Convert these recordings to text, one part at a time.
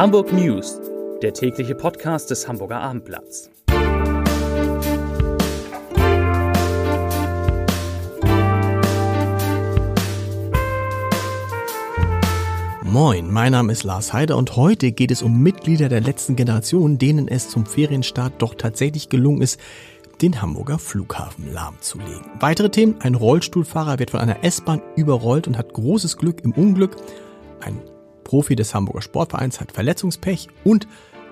Hamburg News, der tägliche Podcast des Hamburger Abendblatts. Moin, mein Name ist Lars Heider und heute geht es um Mitglieder der letzten Generation, denen es zum Ferienstart doch tatsächlich gelungen ist, den Hamburger Flughafen lahmzulegen. Weitere Themen, ein Rollstuhlfahrer wird von einer S-Bahn überrollt und hat großes Glück im Unglück. Ein Profi des Hamburger Sportvereins hat Verletzungspech und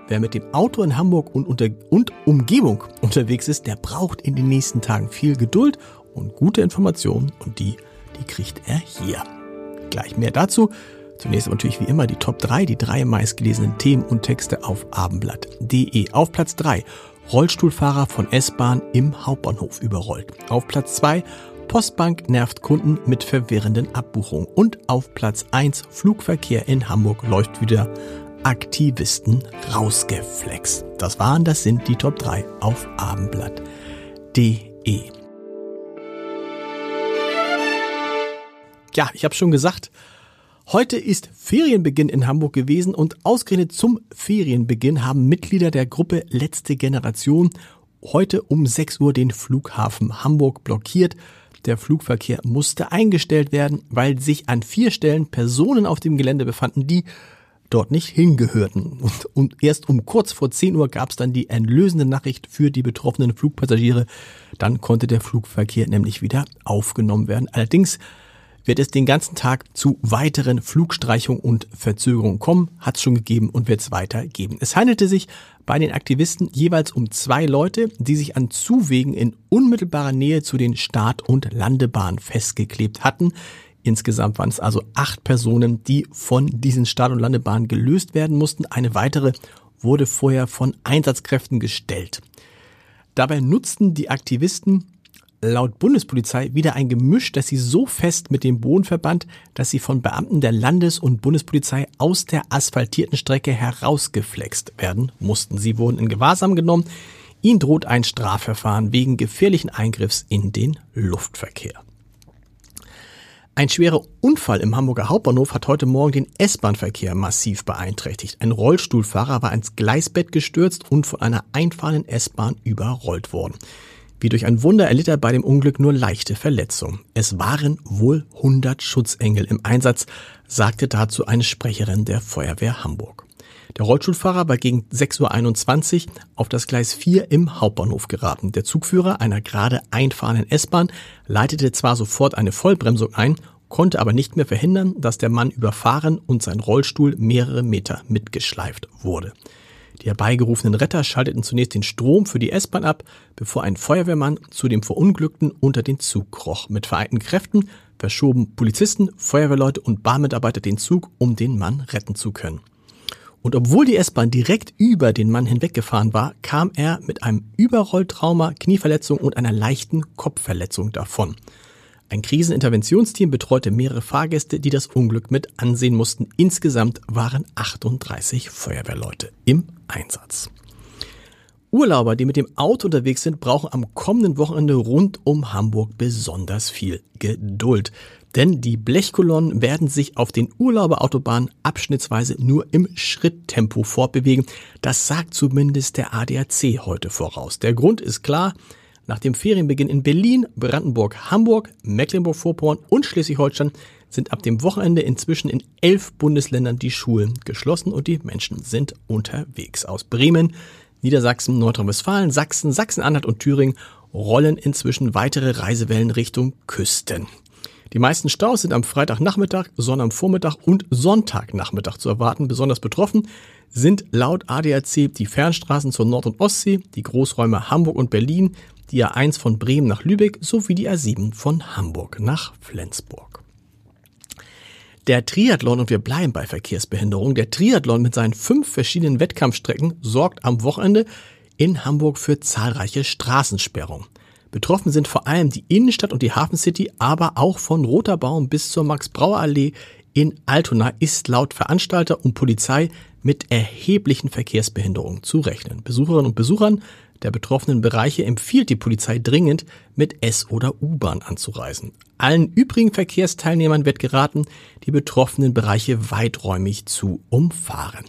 wer mit dem Auto in Hamburg und, unter, und Umgebung unterwegs ist, der braucht in den nächsten Tagen viel Geduld und gute Informationen und die, die kriegt er hier. Gleich mehr dazu. Zunächst natürlich wie immer die Top 3, die drei meistgelesenen Themen und Texte auf abendblatt.de. Auf Platz 3 Rollstuhlfahrer von S-Bahn im Hauptbahnhof überrollt. Auf Platz 2 Postbank nervt Kunden mit verwirrenden Abbuchungen. Und auf Platz 1 Flugverkehr in Hamburg läuft wieder Aktivisten rausgeflext. Das waren, das sind die Top 3 auf abendblatt.de. Ja, ich habe schon gesagt, heute ist Ferienbeginn in Hamburg gewesen und ausgerechnet zum Ferienbeginn haben Mitglieder der Gruppe Letzte Generation heute um 6 Uhr den Flughafen Hamburg blockiert. Der Flugverkehr musste eingestellt werden, weil sich an vier Stellen Personen auf dem Gelände befanden, die dort nicht hingehörten. Und, und erst um kurz vor 10 Uhr gab es dann die erlösende Nachricht für die betroffenen Flugpassagiere. Dann konnte der Flugverkehr nämlich wieder aufgenommen werden. Allerdings wird es den ganzen Tag zu weiteren Flugstreichungen und Verzögerungen kommen, hat es schon gegeben und wird es weiter geben. Es handelte sich bei den Aktivisten jeweils um zwei Leute, die sich an Zuwegen in unmittelbarer Nähe zu den Start- und Landebahnen festgeklebt hatten. Insgesamt waren es also acht Personen, die von diesen Start- und Landebahnen gelöst werden mussten. Eine weitere wurde vorher von Einsatzkräften gestellt. Dabei nutzten die Aktivisten laut Bundespolizei wieder ein Gemisch, das sie so fest mit dem Boden verband, dass sie von Beamten der Landes- und Bundespolizei aus der asphaltierten Strecke herausgeflext werden mussten. Sie wurden in Gewahrsam genommen. Ihnen droht ein Strafverfahren wegen gefährlichen Eingriffs in den Luftverkehr. Ein schwerer Unfall im Hamburger Hauptbahnhof hat heute Morgen den S-Bahn-Verkehr massiv beeinträchtigt. Ein Rollstuhlfahrer war ins Gleisbett gestürzt und von einer einfahrenden S-Bahn überrollt worden. Wie durch ein Wunder erlitt er bei dem Unglück nur leichte Verletzungen. Es waren wohl 100 Schutzengel im Einsatz, sagte dazu eine Sprecherin der Feuerwehr Hamburg. Der Rollstuhlfahrer war gegen 6.21 Uhr auf das Gleis 4 im Hauptbahnhof geraten. Der Zugführer einer gerade einfahrenden S-Bahn leitete zwar sofort eine Vollbremsung ein, konnte aber nicht mehr verhindern, dass der Mann überfahren und sein Rollstuhl mehrere Meter mitgeschleift wurde. Die herbeigerufenen Retter schalteten zunächst den Strom für die S-Bahn ab, bevor ein Feuerwehrmann zu dem Verunglückten unter den Zug kroch. Mit vereinten Kräften verschoben Polizisten, Feuerwehrleute und Bahnmitarbeiter den Zug, um den Mann retten zu können. Und obwohl die S-Bahn direkt über den Mann hinweggefahren war, kam er mit einem Überrolltrauma, Knieverletzung und einer leichten Kopfverletzung davon. Ein Kriseninterventionsteam betreute mehrere Fahrgäste, die das Unglück mit ansehen mussten. Insgesamt waren 38 Feuerwehrleute im Einsatz. Urlauber, die mit dem Auto unterwegs sind, brauchen am kommenden Wochenende rund um Hamburg besonders viel Geduld. Denn die Blechkolonnen werden sich auf den Urlauberautobahnen abschnittsweise nur im Schritttempo fortbewegen. Das sagt zumindest der ADAC heute voraus. Der Grund ist klar, nach dem Ferienbeginn in Berlin, Brandenburg, Hamburg, Mecklenburg-Vorpommern und Schleswig-Holstein sind ab dem Wochenende inzwischen in elf Bundesländern die Schulen geschlossen und die Menschen sind unterwegs. Aus Bremen, Niedersachsen, Nordrhein-Westfalen, Sachsen, Sachsen-Anhalt und Thüringen rollen inzwischen weitere Reisewellen Richtung Küsten. Die meisten Staus sind am Freitagnachmittag, Sonnabendvormittag und Sonntagnachmittag zu erwarten. Besonders betroffen sind laut ADAC die Fernstraßen zur Nord- und Ostsee, die Großräume Hamburg und Berlin, die A1 von Bremen nach Lübeck sowie die A7 von Hamburg nach Flensburg. Der Triathlon, und wir bleiben bei Verkehrsbehinderung, der Triathlon mit seinen fünf verschiedenen Wettkampfstrecken sorgt am Wochenende in Hamburg für zahlreiche Straßensperrungen. Betroffen sind vor allem die Innenstadt und die Hafencity, aber auch von Roterbaum bis zur Max-Brauer-Allee in Altona ist laut Veranstalter und Polizei mit erheblichen Verkehrsbehinderungen zu rechnen. Besucherinnen und Besuchern der betroffenen Bereiche empfiehlt die Polizei dringend, mit S- oder U-Bahn anzureisen. Allen übrigen Verkehrsteilnehmern wird geraten, die betroffenen Bereiche weiträumig zu umfahren.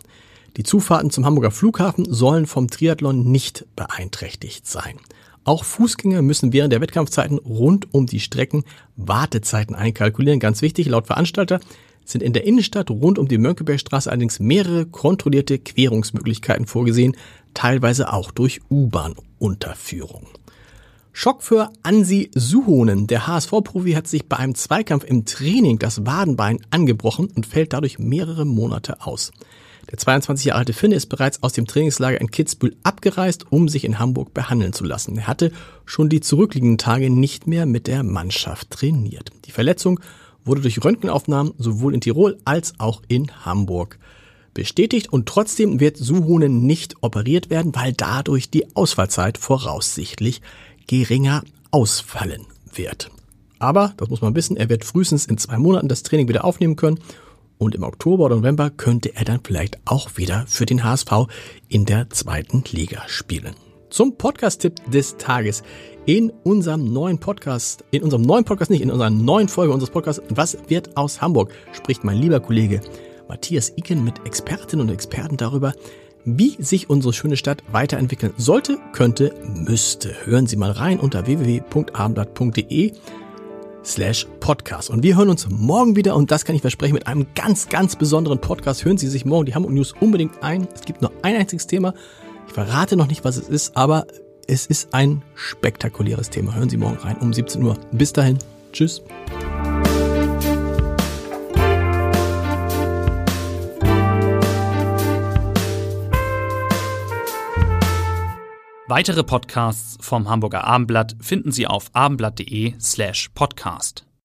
Die Zufahrten zum Hamburger Flughafen sollen vom Triathlon nicht beeinträchtigt sein. Auch Fußgänger müssen während der Wettkampfzeiten rund um die Strecken Wartezeiten einkalkulieren. Ganz wichtig, laut Veranstalter sind in der Innenstadt rund um die Mönckebergstraße allerdings mehrere kontrollierte Querungsmöglichkeiten vorgesehen, teilweise auch durch U-Bahn-Unterführung. Schock für Ansi Suhonen. Der HSV-Profi hat sich bei einem Zweikampf im Training das Wadenbein angebrochen und fällt dadurch mehrere Monate aus. Der 22 Jahre alte Finne ist bereits aus dem Trainingslager in Kitzbühel abgereist, um sich in Hamburg behandeln zu lassen. Er hatte schon die zurückliegenden Tage nicht mehr mit der Mannschaft trainiert. Die Verletzung wurde durch Röntgenaufnahmen sowohl in Tirol als auch in Hamburg bestätigt und trotzdem wird Suhonen nicht operiert werden, weil dadurch die Ausfallzeit voraussichtlich geringer ausfallen wird. Aber, das muss man wissen, er wird frühestens in zwei Monaten das Training wieder aufnehmen können und im Oktober oder November könnte er dann vielleicht auch wieder für den HSV in der zweiten Liga spielen. Zum Podcast-Tipp des Tages. In unserem neuen Podcast, in unserem neuen Podcast nicht, in unserer neuen Folge unseres Podcasts, was wird aus Hamburg, spricht mein lieber Kollege Matthias Iken mit Expertinnen und Experten darüber, wie sich unsere schöne Stadt weiterentwickeln sollte, könnte, müsste. Hören Sie mal rein unter www.abendblatt.de slash podcast. Und wir hören uns morgen wieder und das kann ich versprechen mit einem ganz, ganz besonderen Podcast. Hören Sie sich morgen die Hamburg News unbedingt ein. Es gibt nur ein einziges Thema. Ich verrate noch nicht, was es ist, aber es ist ein spektakuläres Thema. Hören Sie morgen rein um 17 Uhr. Bis dahin. Tschüss. Weitere Podcasts vom Hamburger Abendblatt finden Sie auf abendblatt.de slash podcast.